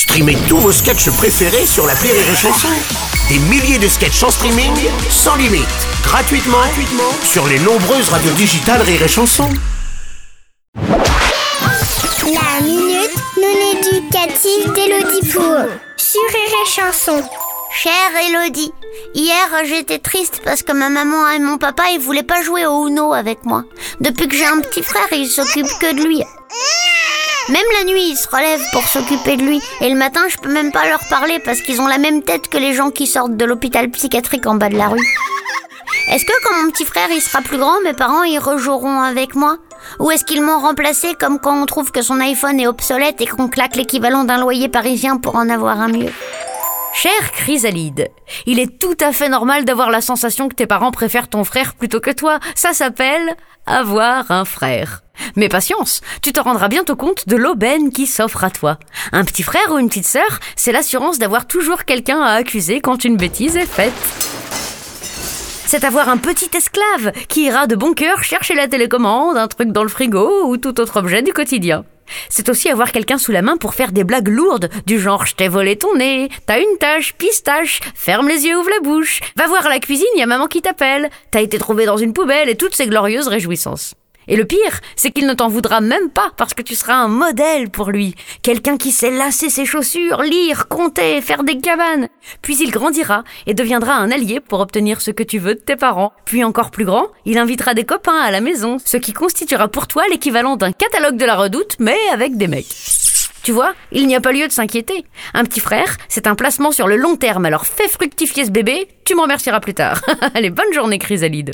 Streamez tous vos sketchs préférés sur la Rire et Chanson. Des milliers de sketchs en streaming, sans limite, gratuitement, sur les nombreuses radios digitales Rire et Chanson. La minute non éducative d'Elodie Pour sur Rire et Chanson. Chère Elodie, hier j'étais triste parce que ma maman et mon papa ils voulaient pas jouer au Uno avec moi. Depuis que j'ai un petit frère, ils s'occupent que de lui. Même la nuit, ils se relèvent pour s'occuper de lui. Et le matin, je peux même pas leur parler parce qu'ils ont la même tête que les gens qui sortent de l'hôpital psychiatrique en bas de la rue. Est-ce que quand mon petit frère il sera plus grand, mes parents ils rejoueront avec moi? Ou est-ce qu'ils m'ont remplacé comme quand on trouve que son iPhone est obsolète et qu'on claque l'équivalent d'un loyer parisien pour en avoir un mieux? Cher Chrysalide, il est tout à fait normal d'avoir la sensation que tes parents préfèrent ton frère plutôt que toi. Ça s'appelle avoir un frère. Mais patience, tu te rendras bientôt compte de l'aubaine qui s'offre à toi. Un petit frère ou une petite sœur, c'est l'assurance d'avoir toujours quelqu'un à accuser quand une bêtise est faite. C'est avoir un petit esclave qui ira de bon cœur chercher la télécommande, un truc dans le frigo ou tout autre objet du quotidien. C'est aussi avoir quelqu'un sous la main pour faire des blagues lourdes, du genre je t'ai volé ton nez, t'as une tache, pistache, ferme les yeux, ouvre la bouche, va voir à la cuisine, y a maman qui t'appelle, t'as été trouvé dans une poubelle et toutes ces glorieuses réjouissances. Et le pire, c'est qu'il ne t'en voudra même pas parce que tu seras un modèle pour lui. Quelqu'un qui sait lasser ses chaussures, lire, compter, faire des cabanes. Puis il grandira et deviendra un allié pour obtenir ce que tu veux de tes parents. Puis encore plus grand, il invitera des copains à la maison, ce qui constituera pour toi l'équivalent d'un catalogue de la redoute, mais avec des mecs. Tu vois, il n'y a pas lieu de s'inquiéter. Un petit frère, c'est un placement sur le long terme, alors fais fructifier ce bébé, tu m'en remercieras plus tard. Allez, bonne journée, Chrysalide.